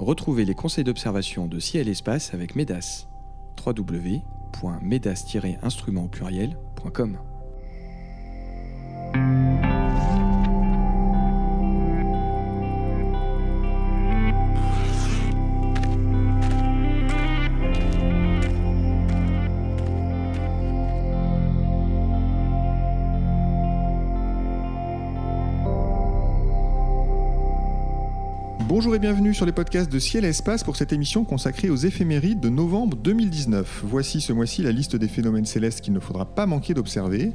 Retrouvez les conseils d'observation de ciel et espace avec MEDAS. www.medas-instrument pluriel.com Bonjour et bienvenue sur les podcasts de Ciel et Espace pour cette émission consacrée aux éphémérides de novembre 2019. Voici ce mois-ci la liste des phénomènes célestes qu'il ne faudra pas manquer d'observer.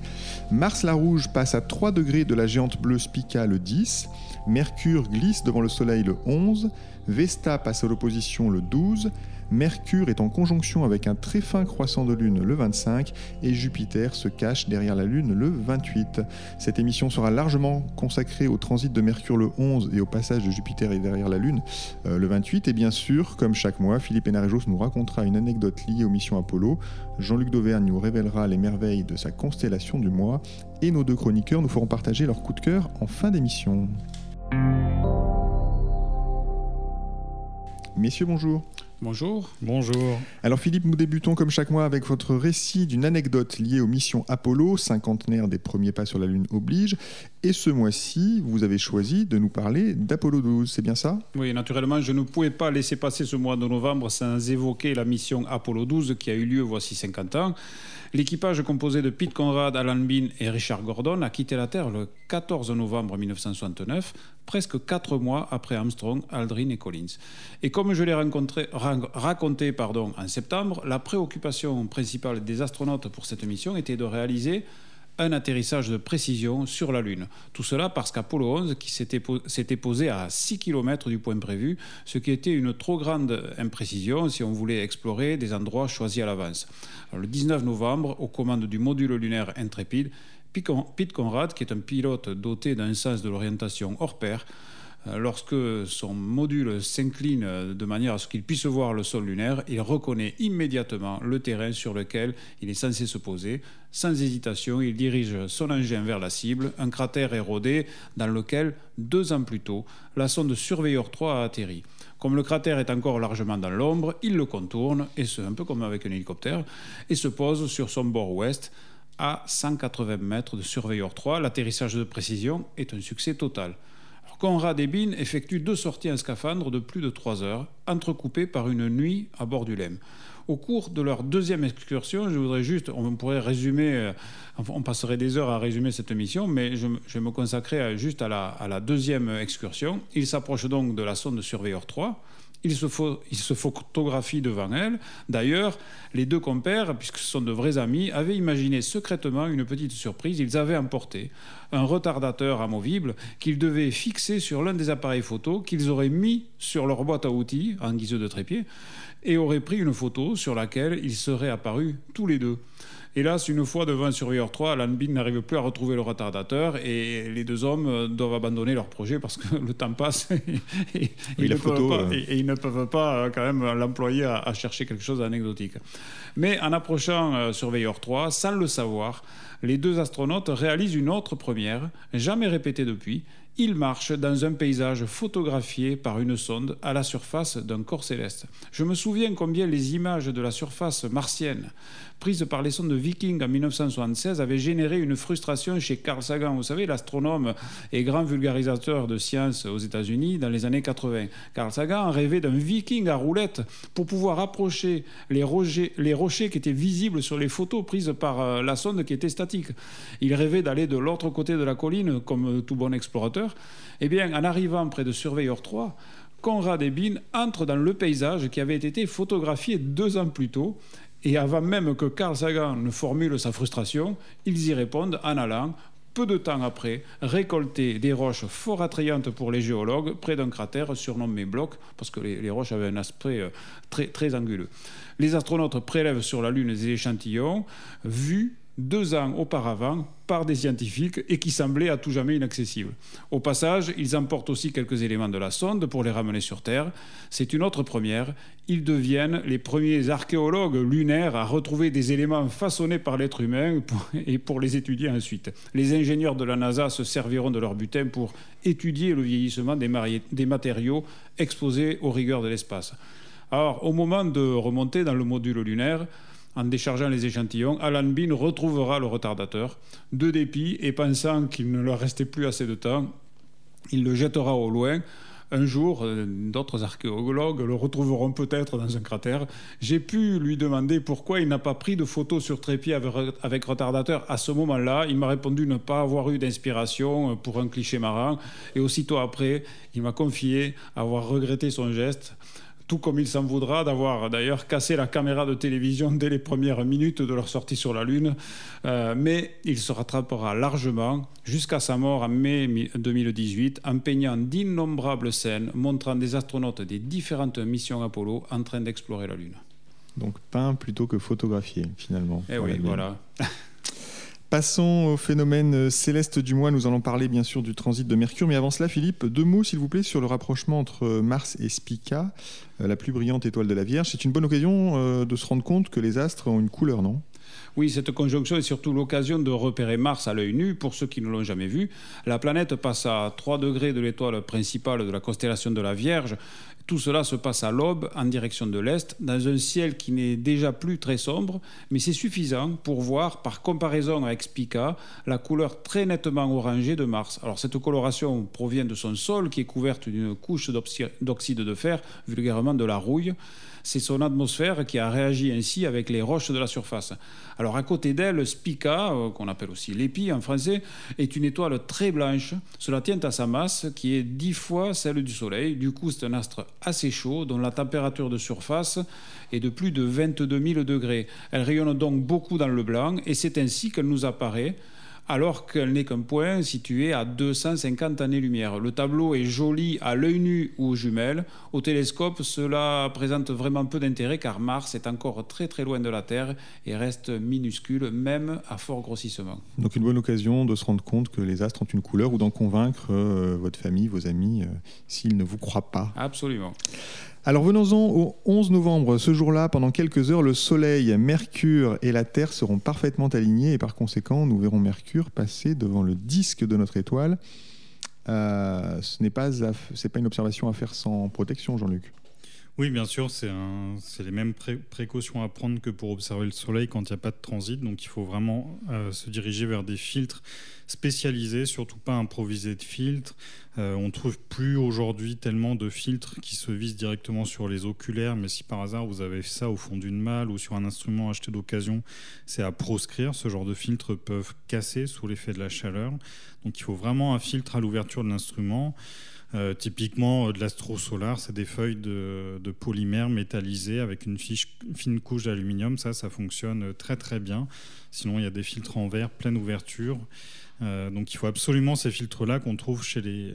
Mars la Rouge passe à 3 degrés de la géante bleue Spica le 10. Mercure glisse devant le Soleil le 11. Vesta passe à l'opposition le 12. Mercure est en conjonction avec un très fin croissant de Lune le 25 et Jupiter se cache derrière la Lune le 28. Cette émission sera largement consacrée au transit de Mercure le 11 et au passage de Jupiter derrière la Lune euh, le 28. Et bien sûr, comme chaque mois, Philippe Hénarejos nous racontera une anecdote liée aux missions Apollo. Jean-Luc Dauvergne nous révélera les merveilles de sa constellation du mois et nos deux chroniqueurs nous feront partager leur coup de cœur en fin d'émission. Messieurs, bonjour. Bonjour. Bonjour. Alors Philippe, nous débutons comme chaque mois avec votre récit d'une anecdote liée aux missions Apollo, cinquantenaire des premiers pas sur la Lune oblige. Et ce mois-ci, vous avez choisi de nous parler d'Apollo 12, c'est bien ça? Oui, naturellement, je ne pouvais pas laisser passer ce mois de novembre sans évoquer la mission Apollo 12 qui a eu lieu voici 50 ans. L'équipage composé de Pete Conrad, Alan Bean et Richard Gordon a quitté la Terre le 14 novembre 1969, presque quatre mois après Armstrong, Aldrin et Collins. Et comme je l'ai raconté pardon, en septembre, la préoccupation principale des astronautes pour cette mission était de réaliser un atterrissage de précision sur la Lune. Tout cela parce qu'Apollo 11 qui s'était posé à 6 km du point prévu, ce qui était une trop grande imprécision si on voulait explorer des endroits choisis à l'avance. Le 19 novembre, aux commandes du module lunaire Intrépide, Pete Conrad, qui est un pilote doté d'un sens de l'orientation hors pair, euh, lorsque son module s'incline de manière à ce qu'il puisse voir le sol lunaire, il reconnaît immédiatement le terrain sur lequel il est censé se poser. Sans hésitation, il dirige son engin vers la cible, un cratère érodé dans lequel, deux ans plus tôt, la sonde Surveyor 3 a atterri. Comme le cratère est encore largement dans l'ombre, il le contourne, et ce, un peu comme avec un hélicoptère, et se pose sur son bord ouest à 180 mètres de Surveyor 3. L'atterrissage de précision est un succès total. Conrad et Bean effectuent deux sorties en scaphandre de plus de trois heures, entrecoupées par une nuit à bord du Lem. Au cours de leur deuxième excursion, je voudrais juste, on pourrait résumer, euh, on passerait des heures à résumer cette mission, mais je, vais me consacrer juste à la, à la deuxième excursion. Ils s'approchent donc de la sonde Surveyor 3 il se, photographie devant elle. D'ailleurs, les deux compères, puisque ce sont de vrais amis, avaient imaginé secrètement une petite surprise. Ils avaient emporté un retardateur amovible qu'ils devaient fixer sur l'un des appareils photo qu'ils auraient mis sur leur boîte à outils en guise de trépied et auraient pris une photo sur laquelle ils seraient apparus tous les deux. Hélas, une fois devant un surveilleur 3, Alan Bean n'arrive plus à retrouver le retardateur et les deux hommes euh, doivent abandonner leur projet parce que le temps passe et, ils, ne pas, et, ils, ne peuvent pas, euh, quand même l'employer à, chercher quelque chose d'anecdotique. Mais en approchant euh, surveilleur 3, sans le savoir, les deux astronautes réalisent une autre première, jamais répétée depuis. Ils marchent dans un paysage photographié par une sonde à la surface d'un corps céleste. Je me souviens combien les images de la surface martienne prise par les sondes de Viking en 1976 avait généré une frustration chez Carl Sagan. Vous savez, l'astronome et grand vulgarisateur de sciences aux États-Unis dans les années 80. Carl Sagan rêvait d'un Viking à roulette pour pouvoir approcher les rochers, les rochers qui étaient visibles sur les photos prises par euh, la sonde qui était statique. Il rêvait d'aller de l'autre côté de la colline comme tout bon explorateur. Eh bien, en arrivant près de Surveyor 3, Conrad et Bean entrent dans le paysage qui avait été photographié deux ans plus tôt et avant même que Carl Sagan ne formule sa frustration, ils y répondent en allant, peu de temps après, récolter des roches fort attrayantes pour les géologues près d'un cratère surnommé Bloc, parce que les, roches avaient un aspect euh, très, très anguleux. Les astronautes prélèvent sur la Lune des échantillons, vus deux ans auparavant par des scientifiques et qui semblaient à tout jamais inaccessibles. Au passage, ils emportent aussi quelques éléments de la sonde pour les ramener sur Terre. C'est une autre première. Ils deviennent les premiers archéologues lunaires à retrouver des éléments façonnés par l'être humain et pour les étudier ensuite. Les ingénieurs de la NASA se serviront de leur butin pour étudier le vieillissement des matériaux exposés aux rigueurs de l'espace. Alors, au moment de remonter dans le module lunaire, en déchargeant les échantillons, Alan Bean retrouvera le retardateur. De dépit et pensant qu'il ne leur restait plus assez de temps, il le jettera au loin. Un jour, euh, d'autres archéologues le retrouveront peut-être dans un cratère. J'ai pu lui demander pourquoi il n'a pas pris de photos sur trépied avec, retardateur à ce moment-là. Il m'a répondu ne pas avoir eu d'inspiration pour un cliché marin. Et aussitôt après, il m'a confié avoir regretté son geste tout comme il s'en voudra d'avoir d'ailleurs cassé la caméra de télévision dès les premières minutes de leur sortie sur la Lune. Euh, mais il se rattrapera largement jusqu'à sa mort en mai 2018 en peignant d'innombrables scènes montrant des astronautes des différentes missions Apollo en train d'explorer la Lune. Donc peint plutôt que photographié finalement. Eh oui, voilà. Passons au phénomène euh, céleste du mois. Nous allons parler bien sûr du transit de Mercure. Mais avant cela, Philippe, deux mots s'il vous plaît sur le rapprochement entre euh, Mars et Spica, euh, la plus brillante étoile de la Vierge. C'est une bonne occasion de se rendre compte que les astres ont une couleur, non? Oui, cette conjonction est surtout l'occasion de repérer Mars à l'œil nu pour ceux qui ne l'ont jamais vu. La planète passe à 3 degrés de l'étoile principale de la constellation de la Vierge tout cela se passe à l'aube, en direction de l'est, dans un ciel qui n'est déjà plus très sombre, mais c'est suffisant pour voir, par comparaison avec Spica, la couleur très nettement orangée de Mars. Alors cette coloration provient de son sol, qui est couverte d'une couche d'oxyde de fer, vulgairement de la rouille c'est son atmosphère qui a réagi ainsi avec les roches de la surface. Alors à côté d'elle, Spica, euh, qu'on appelle aussi l'épi en français, est une étoile très blanche. Cela tient à sa masse qui est dix fois celle du Soleil. Du coup, c'est un astre assez chaud dont la température de surface est de plus de 22 000 degrés. Elle rayonne donc beaucoup dans le blanc et c'est ainsi qu'elle nous apparaît alors qu'elle n'est qu'un point situé à 250 années-lumière. Le tableau est joli à l'œil nu ou aux jumelles. Au télescope, cela présente vraiment peu d'intérêt car Mars est encore très très loin de la Terre et reste minuscule, même à fort grossissement. Donc une bonne occasion de se rendre compte que les astres ont une couleur ou d'en convaincre euh, votre famille, vos amis, euh, s'ils ne vous croient pas. Absolument. Alors venons-en au 11 novembre. Ce jour-là, pendant quelques heures, le Soleil, Mercure et la Terre seront parfaitement alignés et par conséquent, nous verrons Mercure passer devant le disque de notre étoile. Euh, ce n'est pas, pas une observation à faire sans protection, Jean-Luc. Oui, bien sûr, c'est les mêmes précautions à prendre que pour observer le Soleil quand il n'y a pas de transit. Donc il faut vraiment euh, se diriger vers des filtres spécialisés, surtout pas improviser de filtres. Euh, on ne trouve plus aujourd'hui tellement de filtres qui se visent directement sur les oculaires, mais si par hasard vous avez ça au fond d'une malle ou sur un instrument acheté d'occasion, c'est à proscrire. Ce genre de filtres peuvent casser sous l'effet de la chaleur. Donc il faut vraiment un filtre à l'ouverture de l'instrument. Euh, typiquement, euh, de l'astro solar, c'est des feuilles de, polymère métallisées avec une fine couche d'aluminium. Ça, ça fonctionne euh, très très bien. Sinon, il y a des filtres en verre, pleine ouverture. donc il faut absolument ces filtres-là qu'on trouve chez les,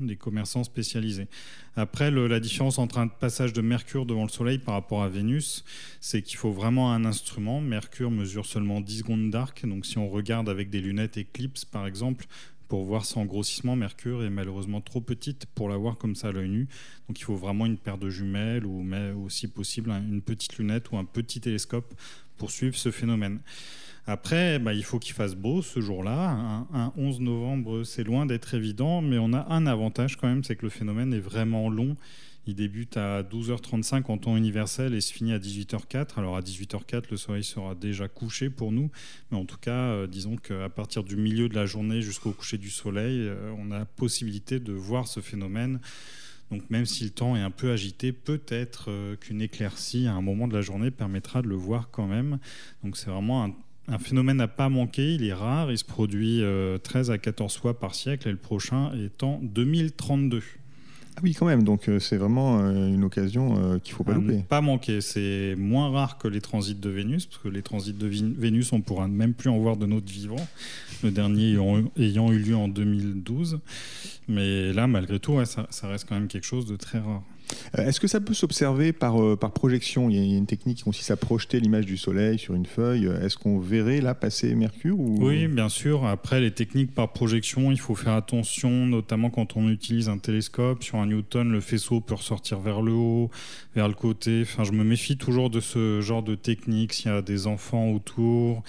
les, commerçants spécialisés. Après, la différence entre un passage de Mercure devant le Soleil par rapport à Vénus, c'est qu'il faut vraiment un instrument. Mercure mesure seulement 10 secondes d'arc. Donc si on regarde avec des lunettes Eclipse, par exemple, pour voir sans grossissement. Mercure est malheureusement trop petite pour la voir comme ça à l'œil nu. Donc il faut vraiment une paire de jumelles ou mais possible une petite lunette ou un petit télescope pour suivre ce phénomène. Après, bah, il faut qu'il fasse beau ce jour-là. Un, un, 11 novembre, c'est loin d'être évident, mais on a un avantage quand même, c'est que le phénomène est vraiment long. Il débute à 12h35 en temps universel et se finit à 18h04. Alors à 18h04, le soleil sera déjà couché pour nous, mais en tout cas, euh, disons qu'à partir du milieu de la journée jusqu'au coucher du soleil, euh, on a possibilité de voir ce phénomène. Donc même si le temps est un peu agité, peut-être euh, qu'une éclaircie à un moment de la journée permettra de le voir quand même. Donc c'est vraiment un, un, phénomène à pas manquer. Il est rare, il se produit 13 à 14 fois par siècle et le prochain est en 2032. Ah oui, quand même. Donc euh, c'est vraiment euh, une occasion euh, qu'il ne faut pas louper. Pas manquer. C'est moins rare que les transits de Vénus, parce que les transits de Vénus, on pourra même plus en voir de notre vivant. Le dernier ayant, eu lieu en 2012. Mais là, malgré tout, ça, reste quand même quelque chose de très rare. Euh, est-ce que ça peut s'observer par, euh, par projection? Il y a une technique qui consiste à projeter l'image du Soleil sur une feuille. Est-ce qu'on verrait là passer Mercure ou... Oui, bien sûr. Après, les techniques par projection, il faut faire attention, notamment quand on utilise un télescope. Sur un Newton, le faisceau peut ressortir vers le haut, vers le côté. Enfin, je me méfie toujours de ce genre de technique s'il y a des enfants autour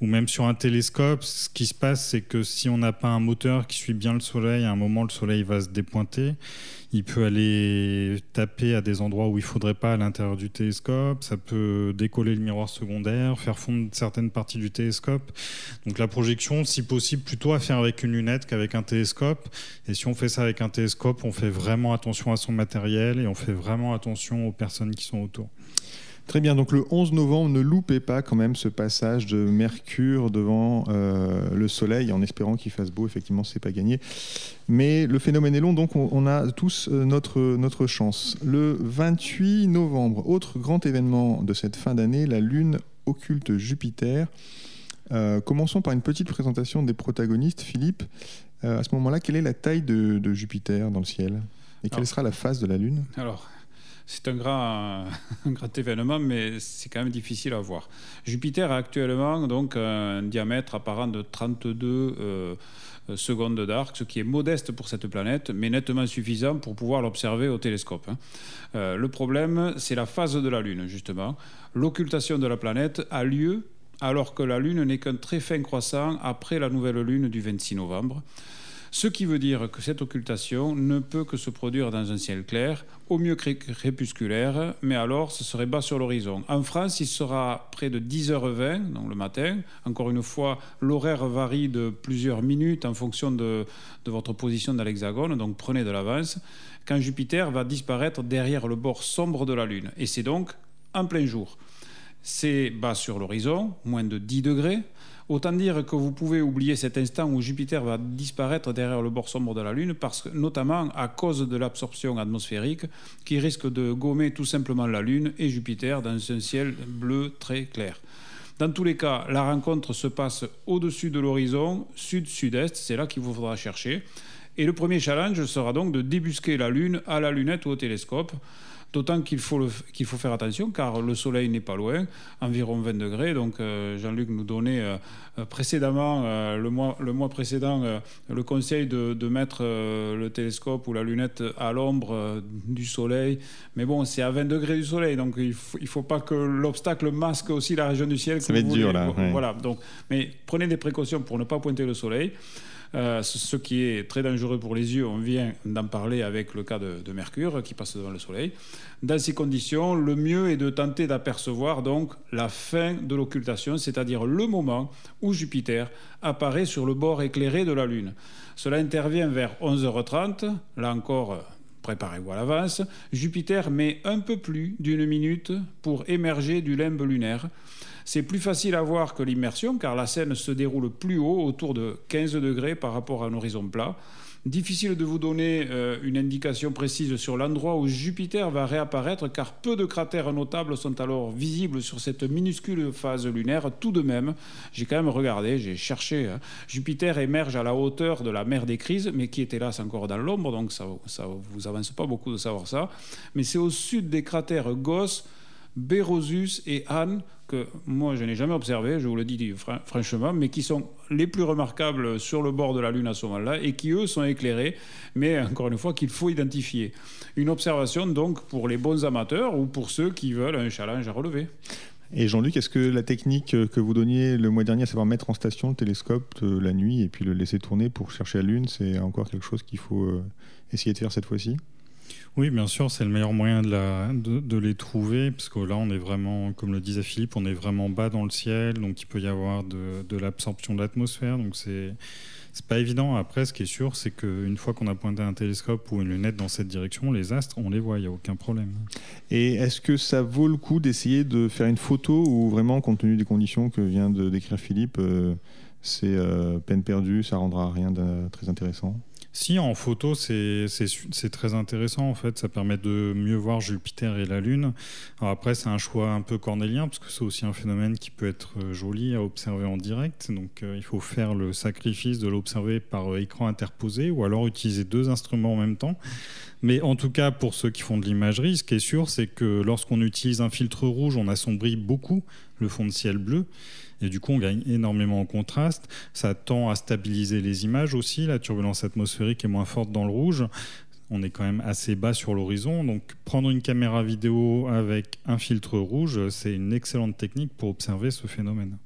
ou même sur un télescope. Ce qui se passe, c'est que si on n'a pas un moteur qui suit bien le Soleil, à un moment, le Soleil va se dépointer il peut aller taper à des endroits où il faudrait pas à l'intérieur du télescope. Ça peut décoller le miroir secondaire, faire fondre certaines parties du télescope. Donc la projection, si possible, plutôt à faire avec une lunette qu'avec un télescope. Et si on fait ça avec un télescope, on fait vraiment attention à son matériel et on fait vraiment attention aux personnes qui sont autour. Très bien, donc le 11 novembre, ne loupez pas quand même ce passage de Mercure devant euh, le Soleil, en espérant qu'il fasse beau, effectivement, c'est pas gagné. Mais le phénomène est long, donc on, a tous euh, notre, notre chance. Le 28 novembre, autre grand événement de cette fin d'année, la Lune occulte Jupiter. Euh, commençons par une petite présentation des protagonistes. Philippe, à ce moment-là, quelle est la taille de, Jupiter dans le ciel? Et quelle sera la phase de la Lune? Alors, c'est un grand, événement, mais c'est quand même difficile à voir. Jupiter a actuellement donc un diamètre apparent de 32 euh, secondes d'arc, ce qui est modeste pour cette planète, mais nettement suffisant pour pouvoir l'observer au télescope. Hein. Euh, le problème, c'est la phase de la Lune, justement. L'occultation de la planète a lieu alors que la Lune n'est qu'un très fin croissant après la nouvelle Lune du 26 novembre. Ce qui veut dire que cette occultation ne peut que se produire dans un ciel clair, au mieux crépusculaire, mais alors ce serait bas sur l'horizon. En France, il sera près de 10h20, donc le matin. Encore une fois, l'horaire varie de plusieurs minutes en fonction de, votre position dans l'hexagone, donc prenez de l'avance, quand Jupiter va disparaître derrière le bord sombre de la Lune. Et c'est donc en plein jour. C'est bas sur l'horizon, moins de 10 degrés. Autant dire que vous pouvez oublier cet instant où Jupiter va disparaître derrière le bord sombre de la Lune, parce notamment à cause de l'absorption atmosphérique qui risque de gommer tout simplement la Lune et Jupiter dans un ciel bleu très clair. Dans tous les cas, la rencontre se passe au-dessus de l'horizon, sud-sud-est, c'est là qu'il vous faudra chercher. Et le premier challenge sera donc de débusquer la Lune à la lunette ou au télescope. D'autant qu'il faut, qu'il faut faire attention car le soleil n'est pas loin, environ 20 degrés. Donc euh, Jean-Luc nous donnait euh, précédemment, euh, le, mois, le mois précédent, le conseil de, de mettre le télescope ou la lunette à l'ombre du soleil. Mais bon, c'est à 20 degrés du soleil, donc il ne faut, faut pas que l'obstacle masque aussi la région du ciel. Ça va être dur là. Voilà, donc, mais prenez des précautions pour ne pas pointer le soleil. Euh, ce qui est très dangereux pour les yeux, on vient d'en parler avec le cas de, Mercure qui passe devant le Soleil. Dans ces conditions, le mieux est de tenter d'apercevoir donc la fin de l'occultation, c'est-à-dire le moment où Jupiter apparaît sur le bord éclairé de la Lune. Cela intervient vers 11h30, là encore préparez-vous à l'avance, Jupiter met un peu plus d'une minute pour émerger du limbe lunaire. C'est plus facile à voir que l'immersion car la scène se déroule plus haut, autour de 15 degrés par rapport à un horizon plat. Difficile de vous donner euh, une indication précise sur l'endroit où Jupiter va réapparaître car peu de cratères notables sont alors visibles sur cette minuscule phase lunaire. Tout de même, j'ai quand même regardé, j'ai cherché. Hein. Jupiter émerge à la hauteur de la mer des crises, mais qui est hélas encore dans l'ombre, donc ça ne vous avance pas beaucoup de savoir ça. Mais c'est au sud des cratères Gauss, Berosus et Anne que moi je n'ai jamais observé, je vous le dis franchement, mais qui sont les plus remarquables sur le bord de la Lune à ce moment-là et qui eux sont éclairés, mais encore une fois qu'il faut identifier. Une observation donc pour les bons amateurs ou pour ceux qui veulent un challenge à relever. Et Jean-Luc, est-ce que la technique que vous donniez le mois dernier, à savoir mettre en station le télescope la nuit et puis le laisser tourner pour chercher la Lune, c'est encore quelque chose qu'il faut euh, essayer de faire cette fois-ci? Oui, bien sûr, c'est le meilleur moyen de, les trouver, parce que là, on est vraiment, comme le disait Philippe, on est vraiment bas dans le ciel, donc il peut y avoir de, de l'absorption de l'atmosphère, donc c'est c'est pas évident. Après, ce qui est sûr, c'est qu'une fois qu'on a pointé un télescope ou une lunette dans cette direction, les astres, on les voit, il n'y a aucun problème. Et est-ce que ça vaut le coup d'essayer de faire une photo ou vraiment, compte tenu des conditions que vient de décrire Philippe, euh, c'est euh, peine perdue, ça rendra rien de très intéressant? Si, en photo, c'est très intéressant en fait. Ça permet de mieux voir Jupiter et la Lune. Après, c'est un choix un peu cornélien parce que c'est aussi un phénomène qui peut être euh, joli à observer en direct. Donc euh, il faut faire le sacrifice de l'observer par euh, écran interposé ou alors utiliser deux instruments en même temps. Mais en tout cas, pour ceux qui font de l'imagerie, ce qui est sûr, c'est que lorsqu'on utilise un filtre rouge, on assombrit beaucoup le fond de ciel bleu. Et du coup, on gagne énormément en contraste. Ça tend à stabiliser les images aussi. La turbulence atmosphérique est moins forte dans le rouge. On est quand même assez bas sur l'horizon. Donc, prendre une caméra vidéo avec un filtre rouge, c'est une excellente technique pour observer ce phénomène.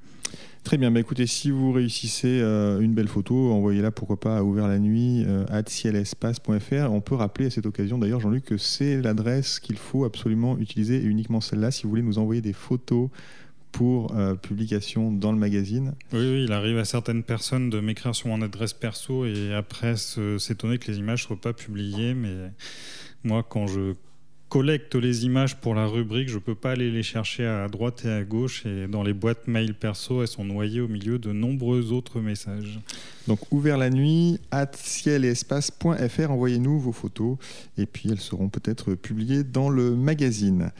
Très bien, bah écoutez, si vous réussissez euh, une belle photo, envoyez-la pourquoi pas à ouvert la nuit euh, cielespace.fr. On peut rappeler à cette occasion d'ailleurs, Jean-Luc, que c'est l'adresse qu'il faut absolument utiliser et uniquement celle-là si vous voulez nous envoyer des photos pour euh, publication dans le magazine. Oui, il arrive à certaines personnes de m'écrire sur mon adresse perso et après s'étonner que les images ne soient pas publiées. Mais moi, quand je collecte les images pour la rubrique, je ne peux pas aller les chercher à droite et à gauche. Et dans les boîtes mail perso, elles sont noyées au milieu de nombreux autres messages. Donc, ouvert la nuit, at cielespace.fr, envoyez-nous vos photos et puis elles seront peut-être publiées dans le magazine.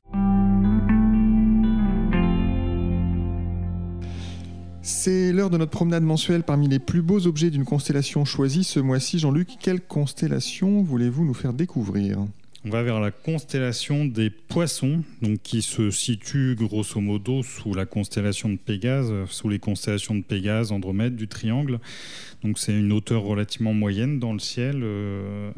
C'est l'heure de notre promenade mensuelle parmi les plus beaux objets d'une constellation choisie ce mois-ci. Jean-Luc, quelle constellation voulez-vous nous faire découvrir? On va vers la constellation des poissons, donc qui se situe grosso modo sous la constellation de Pégase, sous les constellations de Pégase, Andromède, du Triangle. Donc c'est une hauteur relativement moyenne dans le ciel. Euh,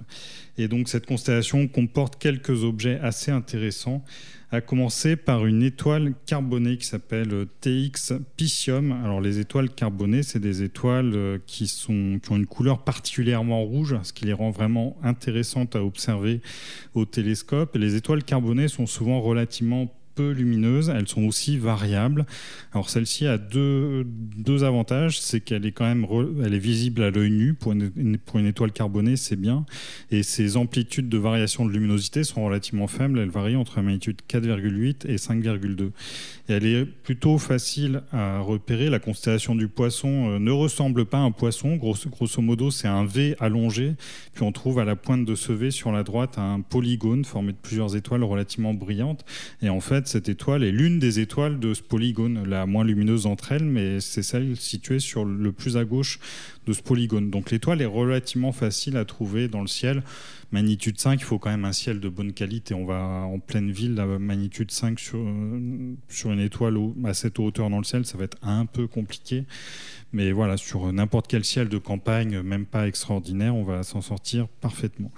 et donc cette constellation comporte quelques objets assez intéressants à commencer par une étoile carbonée qui s'appelle TX Piscium. Alors les étoiles carbonées, c'est des étoiles euh, qui, sont, qui ont une couleur particulièrement rouge, ce qui les rend vraiment intéressantes à observer au télescope. Les étoiles carbonées sont souvent relativement peu lumineuses, elles sont aussi variables. Alors celle-ci a deux, deux avantages, c'est qu'elle est quand même elle est visible à l'œil nu pour une, pour une étoile carbonée, c'est bien, et ses amplitudes de variation de luminosité sont relativement faibles, elles varient entre la magnitude 4,8 et 5,2. Et elle est plutôt facile à repérer. La constellation du poisson euh, ne ressemble pas à un poisson, grosso, grosso modo c'est un V allongé, puis on trouve à la pointe de ce V sur la droite un polygone formé de plusieurs étoiles relativement brillantes, et en fait cette étoile est l'une des étoiles de ce polygone, la moins lumineuse entre elles, mais c'est celle située sur le plus à gauche de ce polygone. Donc l'étoile est relativement facile à trouver dans le ciel. Magnitude 5, il faut quand même un ciel de bonne qualité. On va en pleine ville, la magnitude 5 sur, sur une étoile à cette hauteur dans le ciel, ça va être un peu compliqué. Mais voilà, sur n'importe quel ciel de campagne, même pas extraordinaire, on va s'en sortir parfaitement.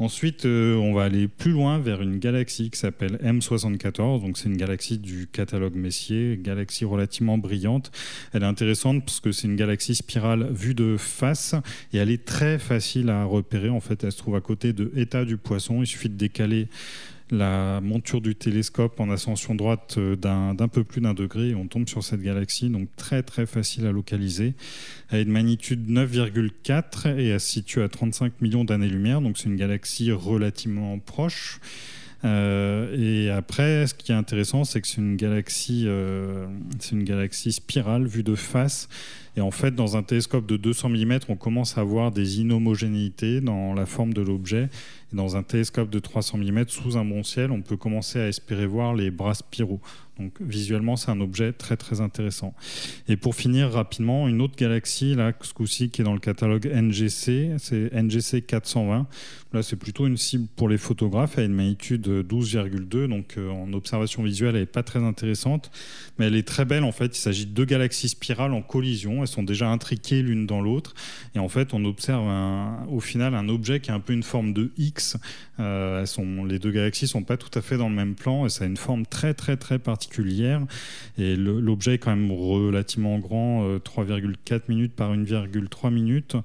Ensuite, euh, on va aller plus loin vers une galaxie qui s'appelle M74. Donc, c'est une galaxie du catalogue Messier, galaxie relativement brillante. Elle est intéressante parce que c'est une galaxie spirale vue de face et elle est très facile à repérer. En fait, elle se trouve à côté de État du Poisson. Il suffit de décaler la monture du télescope en ascension droite euh, d'un peu plus d'un degré et on tombe sur cette galaxie, donc très très facile à localiser. Elle a une magnitude 9,4 et elle se situe à 35 millions d'années-lumière, donc c'est une galaxie relativement proche. Euh, et après, ce qui est intéressant, c'est que c'est une galaxie, euh, c'est une galaxie spirale vue de face. Et en fait, dans un télescope de 200 mm, on commence à voir des inhomogénéités dans la forme de l'objet. Et dans un télescope de 300 mm, sous un bon ciel, on peut commencer à espérer voir les bras spiraux. Donc visuellement, c'est un objet très très intéressant. Et pour finir rapidement, une autre galaxie, là, ce coup-ci, qui est dans le catalogue NGC, c'est NGC 420. Là, c'est plutôt une cible pour les photographes. Elle a une magnitude 12,2, donc euh, en observation visuelle, elle n'est pas très intéressante, mais elle est très belle en fait. Il s'agit de deux galaxies spirales en collision. Elles sont déjà intriquées l'une dans l'autre, et en fait, on observe au final un objet qui a un peu une forme de X. Euh, les deux galaxies sont pas tout à fait dans le même plan, et ça a une forme très très très particulière. Et l'objet est quand même relativement grand, 3,4 euh, minutes par 1,3 minutes.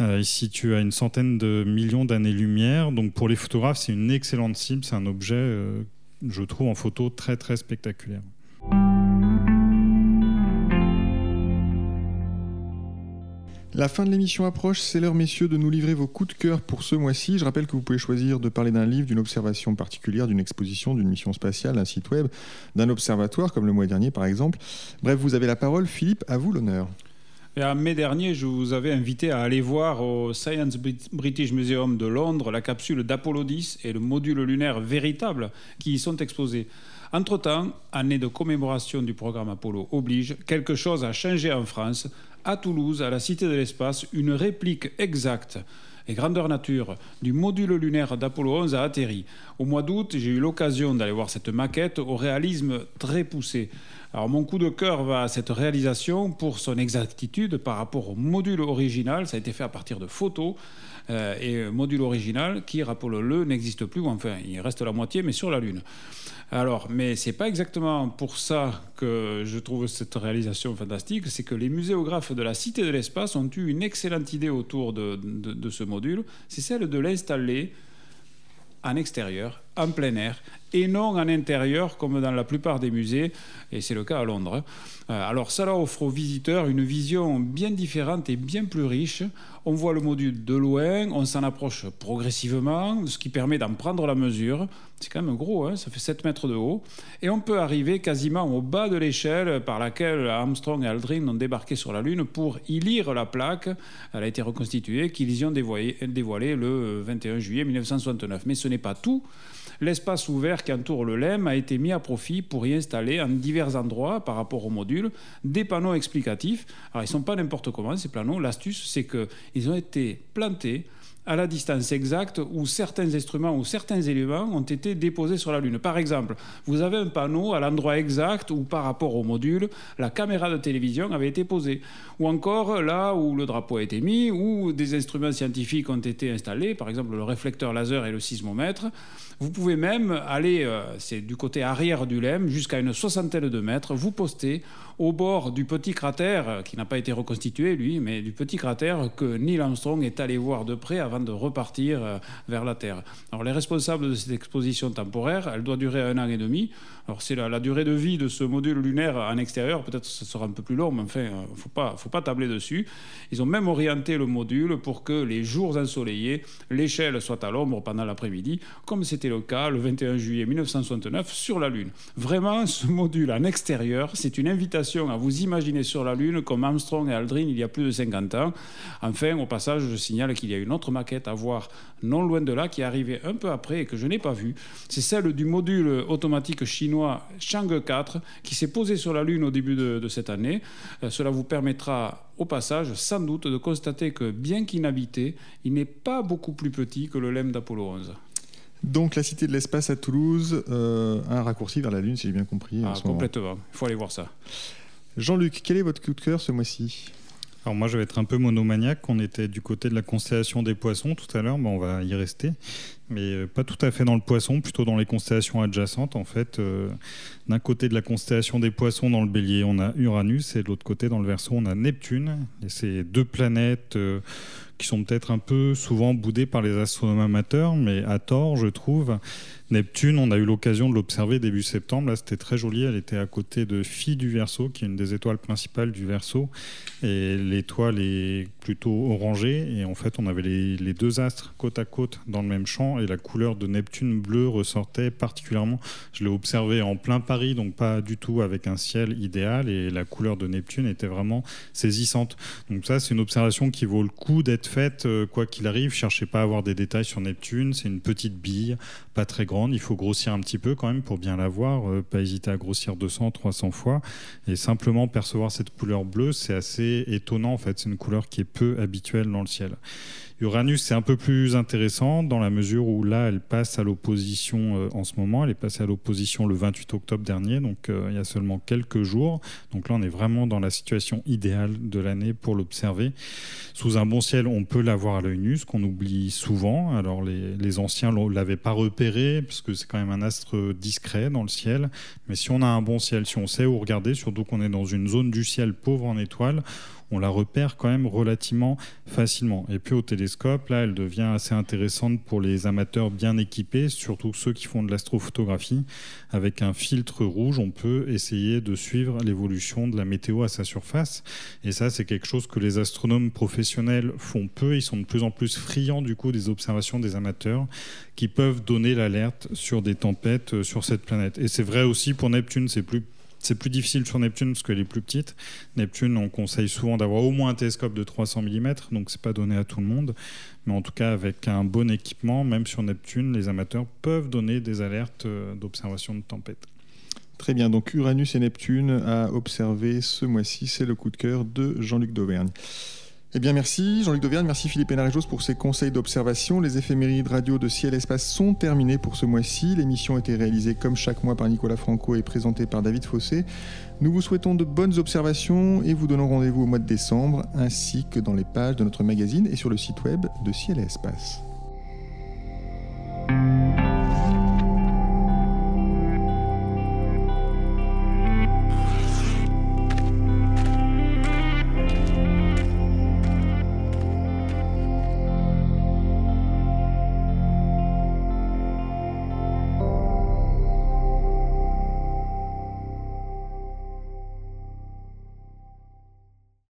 Euh, il se situe à une centaine de millions d'années-lumière. Donc pour les photographes, c'est une excellente cible. C'est un objet, je trouve, en photo très très spectaculaire. La fin de l'émission approche, c'est l'heure messieurs de nous livrer vos coups de cœur pour ce mois-ci. Je rappelle que vous pouvez choisir de parler d'un livre, d'une observation particulière, d'une exposition, d'une mission spatiale, d'un site web, d'un observatoire comme le mois dernier par exemple. Bref, vous avez la parole. Philippe, à vous l'honneur. En mai dernier, je vous avais invité à aller voir au Science British Museum de Londres la capsule d'Apollo 10 et le module lunaire véritable qui y sont exposés. Entre-temps, année de commémoration du programme Apollo oblige, quelque chose a changé en France. À Toulouse, à la Cité de l'Espace, une réplique exacte et grandeur nature du module lunaire d'Apollo 11 a atterri. Au mois d'août, j'ai eu l'occasion d'aller voir cette maquette au réalisme très poussé. Alors mon coup de cœur va à cette réalisation pour son exactitude par rapport au module original. Ça a été fait à partir de photos. Euh, et module original qui, rappelons-le, n'existe plus, enfin il reste la moitié, mais sur la Lune. Alors, mais c'est pas exactement pour ça que je trouve cette réalisation fantastique, c'est que les muséographes de la Cité de l'Espace ont eu une excellente idée autour de, de ce module, c'est celle de l'installer en extérieur, en plein air, et non en intérieur comme dans la plupart des musées, et c'est le cas à Londres. Euh, alors ça offre aux visiteurs une vision bien différente et bien plus riche. On voit le module de loin, on s'en approche progressivement, ce qui permet d'en prendre la mesure. C'est quand même gros, hein, ça fait 7 mètres de haut. Et on peut arriver quasiment au bas de l'échelle par laquelle Armstrong et Aldrin ont débarqué sur la Lune pour y lire la plaque. Elle a été reconstituée, qu'ils y ont dévoilé, dévoilé le 21 juillet 1969. Mais ce n'est pas tout. L'espace ouvert qui entoure le LEM a été mis à profit pour y installer en divers endroits par rapport au module des panneaux explicatifs. Alors ils ne sont pas n'importe comment ces panneaux. L'astuce c'est qu'ils ont été plantés à la distance exacte où certains instruments ou certains éléments ont été déposés sur la Lune. Par exemple, vous avez un panneau à l'endroit exact où par rapport au module, la caméra de télévision avait été posée. Ou encore là où le drapeau a été mis, où des instruments scientifiques ont été installés, par exemple le réflecteur laser et le sismomètre. Vous pouvez même aller, euh, c'est du côté arrière du LEM, jusqu'à une soixantaine de mètres, vous poster au bord du petit cratère, euh, qui n'a pas été reconstitué lui, mais du petit cratère que Neil Armstrong est allé voir de près avant de repartir euh, vers la Terre. Alors les responsables de cette exposition temporaire, elle doit durer un an et demi. Alors c'est la, durée de vie de ce module lunaire en extérieur, peut-être ce sera un peu plus long, mais enfin, il ne faut pas tabler dessus. Ils ont même orienté le module pour que les jours ensoleillés, l'échelle soit à l'ombre pendant l'après-midi, comme c'était le cas le 21 juillet 1969 sur la Lune. Vraiment, ce module en extérieur, c'est une invitation à vous imaginer sur la Lune comme Armstrong et Aldrin il y a plus de 50 ans. Enfin, au passage, je signale qu'il y a une autre maquette à voir non loin de là qui est arrivée un peu après et que je n'ai pas vue. C'est celle du module automatique chinois Chang'e 4 qui s'est posé sur la Lune au début de, cette année. Euh, cela vous permettra au passage sans doute de constater que bien qu'inhabité, il n'est pas beaucoup plus petit que le LEM d'Apollo 11. Donc la Cité de l'Espace à Toulouse, euh, un raccourci vers la Lune si j'ai bien compris. Ah, complètement, il faut aller voir ça. Jean-Luc, quel est votre coup de cœur ce mois-ci? Alors moi je vais être un peu monomaniaque, on était du côté de la constellation des poissons tout à l'heure, on va y rester mais euh, pas tout à fait dans le poisson, plutôt dans les constellations adjacentes. En fait, euh, d'un côté de la constellation des poissons dans le bélier, on a Uranus, et de l'autre côté dans le verso, on a Neptune. Ces deux planètes euh, qui sont peut-être un peu souvent boudées par les astronomes amateurs, mais à tort, je trouve. Neptune, on a eu l'occasion de l'observer début septembre. Là, c'était très joli. Elle était à côté de Phi du Verseau, qui est une des étoiles principales du Verseau. Et l'étoile est plutôt orangée. Et en fait, on avait les, deux astres côte à côte dans le même champ. Et la couleur de Neptune bleu ressortait particulièrement. Je l'ai observé en plein Paris, donc pas du tout avec un ciel idéal. Et la couleur de Neptune était vraiment saisissante. Donc ça, c'est une observation qui vaut le coup d'être faite, euh, quoi qu'il arrive. Cherchez pas à avoir des détails sur Neptune. C'est une petite bille, pas très grande il faut grossir un petit peu quand même pour bien la voir, euh, pas hésiter à grossir 200, 300 fois. Et simplement percevoir cette couleur bleue, c'est assez étonnant en fait. C'est une couleur qui est peu habituelle dans le ciel. Uranus, c'est un peu plus intéressant dans la mesure où là, elle passe à l'opposition euh, en ce moment. Elle est passée à l'opposition le 28 octobre dernier, donc euh, il y a seulement quelques jours. Donc là, on est vraiment dans la situation idéale de l'année pour l'observer. Sous un bon ciel, on peut l'avoir à l'œil nu, ce qu'on oublie souvent. Alors les, anciens ne l'avaient pas repéré, parce que c'est quand même un astre discret dans le ciel. Mais si on a un bon ciel, si on sait où regarder, surtout qu'on est dans une zone du ciel pauvre en étoiles, on la repère quand même relativement facilement. Et puis au télescope, là, elle devient assez intéressante pour les amateurs bien équipés, surtout ceux qui font de l'astrophotographie. Avec un filtre rouge, on peut essayer de suivre l'évolution de la météo à sa surface. Et ça, c'est quelque chose que les astronomes professionnels font peu. Ils sont de plus en plus friands du coup des observations des amateurs qui peuvent donner l'alerte sur des tempêtes euh, sur cette planète. Et c'est vrai aussi pour Neptune, c'est plus c'est plus difficile sur Neptune parce qu'elle est plus petite. Neptune, on conseille souvent d'avoir au moins un télescope de 300 mm, donc c'est pas donné à tout le monde. Mais en tout cas, avec un bon équipement, même sur Neptune, les amateurs peuvent donner des alertes euh, d'observation de tempête. Très bien, donc Uranus et Neptune à observer ce mois-ci, c'est le coup de cœur de Jean-Luc Dauvergne. Eh bien merci Jean-Luc Dauvergne, merci Philippe Hénarejos pour ces conseils d'observation. Les éphémérides radio de Ciel Espace sont terminées pour ce mois-ci. L'émission a été réalisée comme chaque mois par Nicolas Franco et présentée par David Fossé. Nous vous souhaitons de bonnes observations et vous donnons rendez-vous au mois de décembre ainsi que dans les pages de notre magazine et sur le site web de Ciel et Espace.